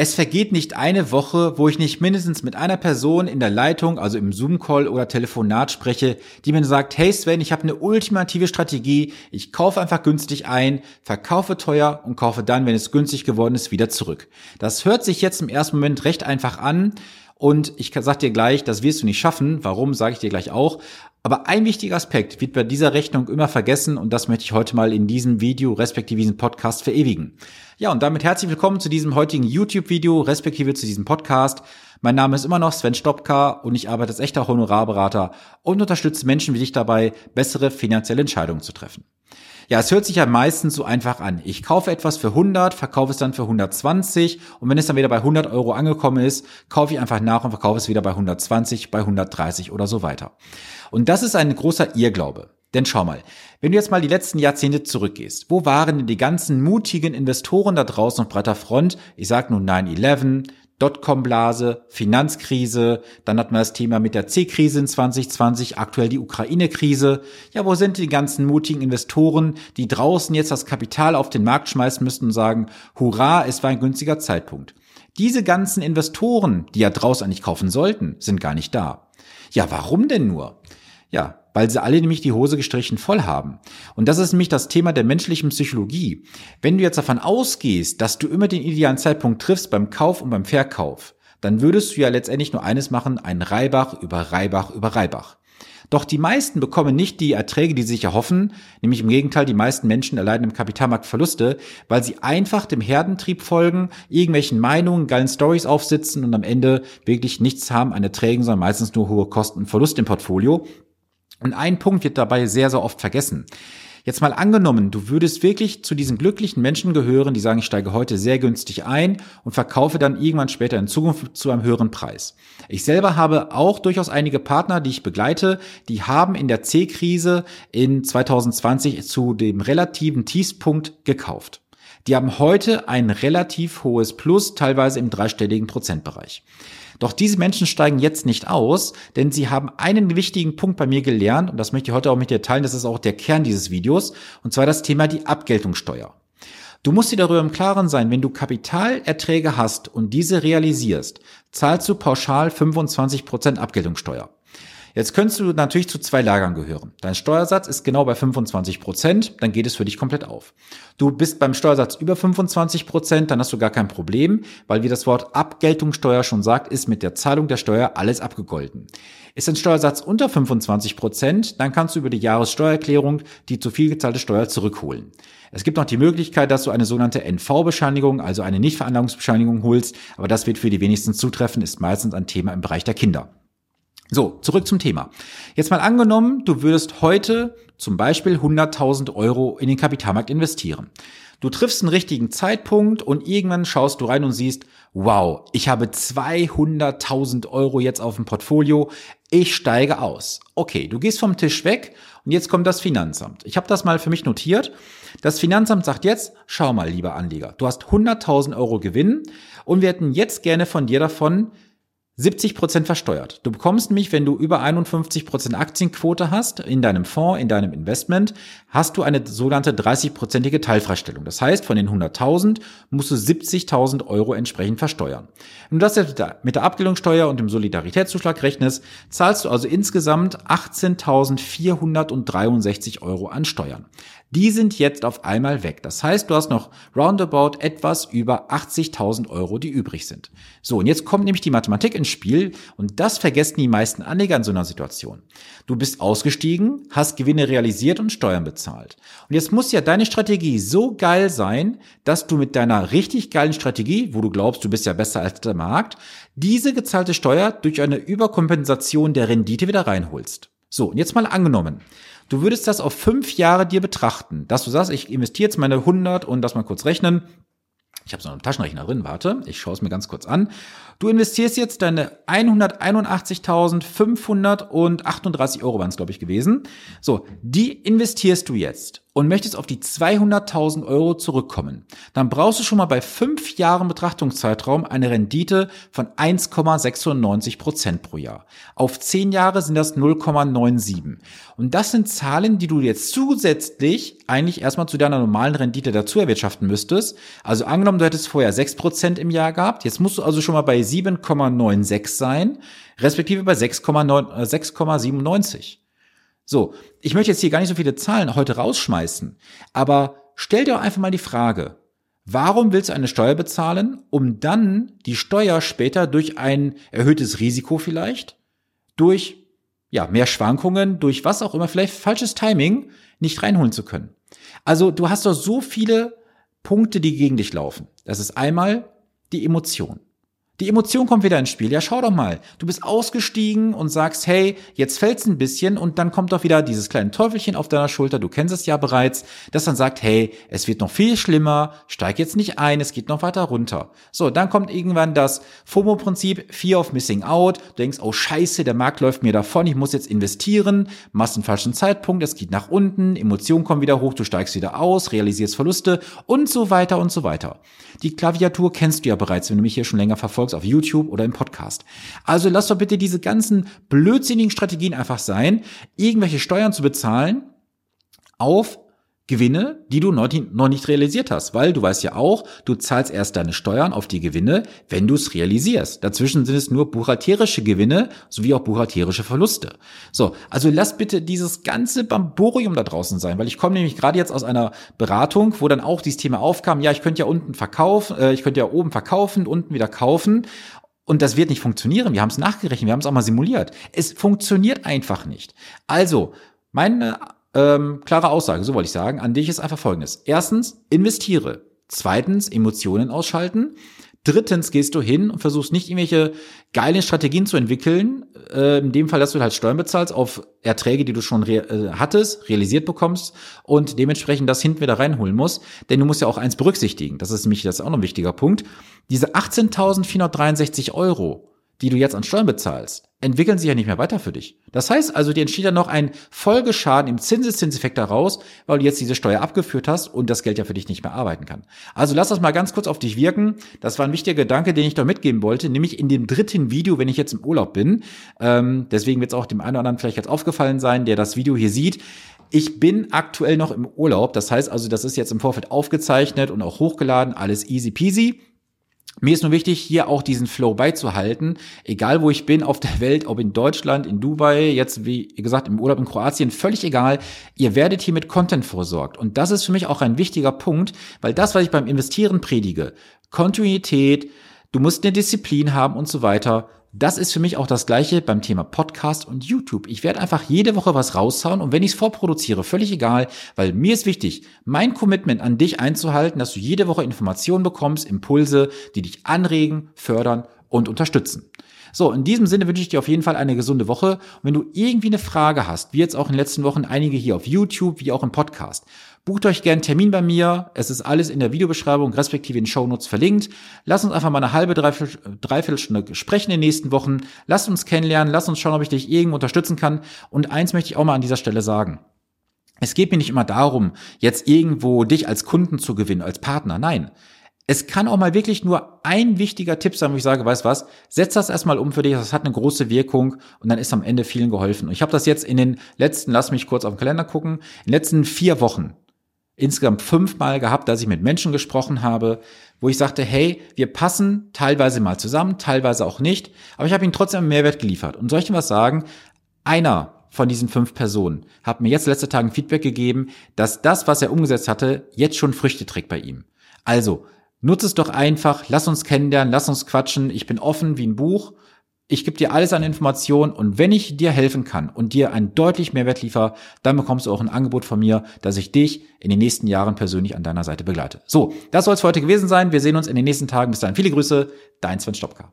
Es vergeht nicht eine Woche, wo ich nicht mindestens mit einer Person in der Leitung, also im Zoom-Call oder Telefonat spreche, die mir sagt, hey Sven, ich habe eine ultimative Strategie, ich kaufe einfach günstig ein, verkaufe teuer und kaufe dann, wenn es günstig geworden ist, wieder zurück. Das hört sich jetzt im ersten Moment recht einfach an und ich sag dir gleich, das wirst du nicht schaffen. Warum, sage ich dir gleich auch. Aber ein wichtiger Aspekt wird bei dieser Rechnung immer vergessen und das möchte ich heute mal in diesem Video respektive diesem Podcast verewigen. Ja, und damit herzlich willkommen zu diesem heutigen YouTube-Video respektive zu diesem Podcast. Mein Name ist immer noch Sven Stopka und ich arbeite als echter Honorarberater und unterstütze Menschen wie dich dabei, bessere finanzielle Entscheidungen zu treffen. Ja, es hört sich ja meistens so einfach an. Ich kaufe etwas für 100, verkaufe es dann für 120 und wenn es dann wieder bei 100 Euro angekommen ist, kaufe ich einfach nach und verkaufe es wieder bei 120, bei 130 oder so weiter. Und das ist ein großer Irrglaube. Denn schau mal, wenn du jetzt mal die letzten Jahrzehnte zurückgehst, wo waren denn die ganzen mutigen Investoren da draußen auf breiter Front? Ich sag nun 9-11, Dotcom-Blase, Finanzkrise, dann hatten wir das Thema mit der C-Krise in 2020, aktuell die Ukraine-Krise. Ja, wo sind die ganzen mutigen Investoren, die draußen jetzt das Kapital auf den Markt schmeißen müssten und sagen, hurra, es war ein günstiger Zeitpunkt. Diese ganzen Investoren, die ja draußen eigentlich kaufen sollten, sind gar nicht da. Ja, warum denn nur? Ja, weil sie alle nämlich die Hose gestrichen voll haben. Und das ist nämlich das Thema der menschlichen Psychologie. Wenn du jetzt davon ausgehst, dass du immer den idealen Zeitpunkt triffst beim Kauf und beim Verkauf, dann würdest du ja letztendlich nur eines machen, ein Reibach über Reibach über Reibach. Doch die meisten bekommen nicht die Erträge, die sie sich erhoffen, nämlich im Gegenteil, die meisten Menschen erleiden im Kapitalmarkt Verluste, weil sie einfach dem Herdentrieb folgen, irgendwelchen Meinungen, geilen Stories aufsitzen und am Ende wirklich nichts haben an Erträgen, sondern meistens nur hohe Kosten und Verlust im Portfolio. Und ein Punkt wird dabei sehr, sehr oft vergessen. Jetzt mal angenommen, du würdest wirklich zu diesen glücklichen Menschen gehören, die sagen, ich steige heute sehr günstig ein und verkaufe dann irgendwann später in Zukunft zu einem höheren Preis. Ich selber habe auch durchaus einige Partner, die ich begleite, die haben in der C-Krise in 2020 zu dem relativen Tiefspunkt gekauft. Die haben heute ein relativ hohes Plus, teilweise im dreistelligen Prozentbereich. Doch diese Menschen steigen jetzt nicht aus, denn sie haben einen wichtigen Punkt bei mir gelernt und das möchte ich heute auch mit dir teilen, das ist auch der Kern dieses Videos und zwar das Thema die Abgeltungssteuer. Du musst dir darüber im Klaren sein, wenn du Kapitalerträge hast und diese realisierst, zahlst du pauschal 25% Abgeltungssteuer. Jetzt könntest du natürlich zu zwei Lagern gehören. Dein Steuersatz ist genau bei 25 Prozent, dann geht es für dich komplett auf. Du bist beim Steuersatz über 25 Prozent, dann hast du gar kein Problem, weil wie das Wort Abgeltungssteuer schon sagt, ist mit der Zahlung der Steuer alles abgegolten. Ist ein Steuersatz unter 25 Prozent, dann kannst du über die Jahressteuererklärung die zu viel gezahlte Steuer zurückholen. Es gibt noch die Möglichkeit, dass du eine sogenannte NV-Bescheinigung, also eine Nichtveranlagungsbescheinigung holst, aber das wird für die wenigsten zutreffen, ist meistens ein Thema im Bereich der Kinder. So, zurück zum Thema. Jetzt mal angenommen, du würdest heute zum Beispiel 100.000 Euro in den Kapitalmarkt investieren. Du triffst einen richtigen Zeitpunkt und irgendwann schaust du rein und siehst, wow, ich habe 200.000 Euro jetzt auf dem Portfolio, ich steige aus. Okay, du gehst vom Tisch weg und jetzt kommt das Finanzamt. Ich habe das mal für mich notiert. Das Finanzamt sagt jetzt, schau mal, lieber Anleger, du hast 100.000 Euro Gewinn und wir hätten jetzt gerne von dir davon 70 Prozent versteuert. Du bekommst nämlich, wenn du über 51 Prozent Aktienquote hast in deinem Fonds, in deinem Investment, hast du eine sogenannte 30-prozentige Teilfreistellung. Das heißt, von den 100.000 musst du 70.000 Euro entsprechend versteuern. Wenn du das jetzt mit der Abgeltungssteuer und dem Solidaritätszuschlag rechnest, zahlst du also insgesamt 18.463 Euro an Steuern. Die sind jetzt auf einmal weg. Das heißt, du hast noch roundabout etwas über 80.000 Euro, die übrig sind. So, und jetzt kommt nämlich die Mathematik ins Spiel und das vergessen die meisten Anleger in so einer Situation. Du bist ausgestiegen, hast Gewinne realisiert und Steuern bezahlt. Und jetzt muss ja deine Strategie so geil sein, dass du mit deiner richtig geilen Strategie, wo du glaubst, du bist ja besser als der Markt, diese gezahlte Steuer durch eine Überkompensation der Rendite wieder reinholst. So, und jetzt mal angenommen, Du würdest das auf fünf Jahre dir betrachten, dass du sagst, ich investiere jetzt meine 100 und das mal kurz rechnen. Ich habe so einen Taschenrechner drin, warte, ich schaue es mir ganz kurz an. Du investierst jetzt deine 181.538 Euro waren es, glaube ich, gewesen. So, die investierst du jetzt. Und möchtest auf die 200.000 Euro zurückkommen, dann brauchst du schon mal bei fünf Jahren Betrachtungszeitraum eine Rendite von 1,96 Prozent pro Jahr. Auf zehn Jahre sind das 0,97. Und das sind Zahlen, die du jetzt zusätzlich eigentlich erstmal zu deiner normalen Rendite dazu erwirtschaften müsstest. Also angenommen, du hättest vorher 6 Prozent im Jahr gehabt, jetzt musst du also schon mal bei 7,96 sein, respektive bei 6,97. So, ich möchte jetzt hier gar nicht so viele Zahlen heute rausschmeißen, aber stell dir einfach mal die Frage, warum willst du eine Steuer bezahlen, um dann die Steuer später durch ein erhöhtes Risiko vielleicht, durch ja, mehr Schwankungen, durch was auch immer, vielleicht falsches Timing nicht reinholen zu können. Also du hast doch so viele Punkte, die gegen dich laufen. Das ist einmal die Emotion. Die Emotion kommt wieder ins Spiel. Ja, schau doch mal. Du bist ausgestiegen und sagst, hey, jetzt fällt's ein bisschen und dann kommt doch wieder dieses kleine Teufelchen auf deiner Schulter. Du kennst es ja bereits, das dann sagt, hey, es wird noch viel schlimmer. Steig jetzt nicht ein, es geht noch weiter runter. So, dann kommt irgendwann das FOMO-Prinzip, Fear of Missing Out. Du denkst, oh Scheiße, der Markt läuft mir davon, ich muss jetzt investieren. Machst einen falschen Zeitpunkt, es geht nach unten, Emotionen kommen wieder hoch, du steigst wieder aus, realisierst Verluste und so weiter und so weiter. Die Klaviatur kennst du ja bereits, wenn du mich hier schon länger verfolgst folgst auf YouTube oder im Podcast. Also lass doch bitte diese ganzen blödsinnigen Strategien einfach sein, irgendwelche Steuern zu bezahlen auf Gewinne, die du noch nicht realisiert hast, weil du weißt ja auch, du zahlst erst deine Steuern auf die Gewinne, wenn du es realisierst. Dazwischen sind es nur buchhalterische Gewinne sowie auch buchhalterische Verluste. So, also lass bitte dieses ganze Bamborium da draußen sein, weil ich komme nämlich gerade jetzt aus einer Beratung, wo dann auch dieses Thema aufkam, ja, ich könnte ja unten verkaufen, äh, ich könnte ja oben verkaufen, unten wieder kaufen. Und das wird nicht funktionieren. Wir haben es nachgerechnet, wir haben es auch mal simuliert. Es funktioniert einfach nicht. Also, meine ähm, klare Aussage, so wollte ich sagen, an dich ist einfach folgendes. Erstens, investiere. Zweitens, Emotionen ausschalten. Drittens gehst du hin und versuchst nicht irgendwelche geilen Strategien zu entwickeln. Äh, in dem Fall, dass du halt Steuern bezahlst auf Erträge, die du schon äh, hattest, realisiert bekommst und dementsprechend das hinten wieder reinholen musst. Denn du musst ja auch eins berücksichtigen. Das ist nämlich das ist auch noch ein wichtiger Punkt. Diese 18.463 Euro, die du jetzt an Steuern bezahlst, entwickeln sich ja nicht mehr weiter für dich. Das heißt also, dir entsteht ja noch ein Folgeschaden im Zinseszinseffekt daraus, weil du jetzt diese Steuer abgeführt hast und das Geld ja für dich nicht mehr arbeiten kann. Also lass das mal ganz kurz auf dich wirken. Das war ein wichtiger Gedanke, den ich da mitgeben wollte, nämlich in dem dritten Video, wenn ich jetzt im Urlaub bin. Ähm, deswegen wird es auch dem einen oder anderen vielleicht jetzt aufgefallen sein, der das Video hier sieht. Ich bin aktuell noch im Urlaub. Das heißt also, das ist jetzt im Vorfeld aufgezeichnet und auch hochgeladen. Alles easy peasy. Mir ist nur wichtig, hier auch diesen Flow beizuhalten, egal wo ich bin auf der Welt, ob in Deutschland, in Dubai, jetzt wie gesagt im Urlaub in Kroatien, völlig egal. Ihr werdet hier mit Content versorgt. Und das ist für mich auch ein wichtiger Punkt, weil das, was ich beim Investieren predige, Kontinuität, du musst eine Disziplin haben und so weiter, das ist für mich auch das gleiche beim Thema Podcast und YouTube. Ich werde einfach jede Woche was raushauen und wenn ich es vorproduziere, völlig egal, weil mir ist wichtig, mein Commitment an dich einzuhalten, dass du jede Woche Informationen bekommst, Impulse, die dich anregen, fördern und unterstützen. So, in diesem Sinne wünsche ich dir auf jeden Fall eine gesunde Woche. Und wenn du irgendwie eine Frage hast, wie jetzt auch in den letzten Wochen einige hier auf YouTube, wie auch im Podcast, Bucht euch gerne einen Termin bei mir. Es ist alles in der Videobeschreibung respektive in den Shownotes verlinkt. Lasst uns einfach mal eine halbe, dreiviertel, Dreiviertelstunde sprechen in den nächsten Wochen. Lasst uns kennenlernen. Lasst uns schauen, ob ich dich irgendwo unterstützen kann. Und eins möchte ich auch mal an dieser Stelle sagen. Es geht mir nicht immer darum, jetzt irgendwo dich als Kunden zu gewinnen, als Partner. Nein. Es kann auch mal wirklich nur ein wichtiger Tipp sein, wo ich sage, weißt was, setz das erstmal um für dich, das hat eine große Wirkung und dann ist am Ende vielen geholfen. Und ich habe das jetzt in den letzten, lass mich kurz auf den Kalender gucken, in den letzten vier Wochen insgesamt fünfmal gehabt, dass ich mit Menschen gesprochen habe, wo ich sagte, hey, wir passen teilweise mal zusammen, teilweise auch nicht, aber ich habe ihnen trotzdem einen Mehrwert geliefert. Und soll ich dir was sagen? Einer von diesen fünf Personen hat mir jetzt letzte Tage Feedback gegeben, dass das, was er umgesetzt hatte, jetzt schon Früchte trägt bei ihm. Also, nutze es doch einfach, lass uns kennenlernen, lass uns quatschen, ich bin offen wie ein Buch ich gebe dir alles an Informationen und wenn ich dir helfen kann und dir einen deutlich Mehrwert liefere, dann bekommst du auch ein Angebot von mir, dass ich dich in den nächsten Jahren persönlich an deiner Seite begleite. So, das soll es für heute gewesen sein. Wir sehen uns in den nächsten Tagen. Bis dahin viele Grüße, dein Sven Stopka.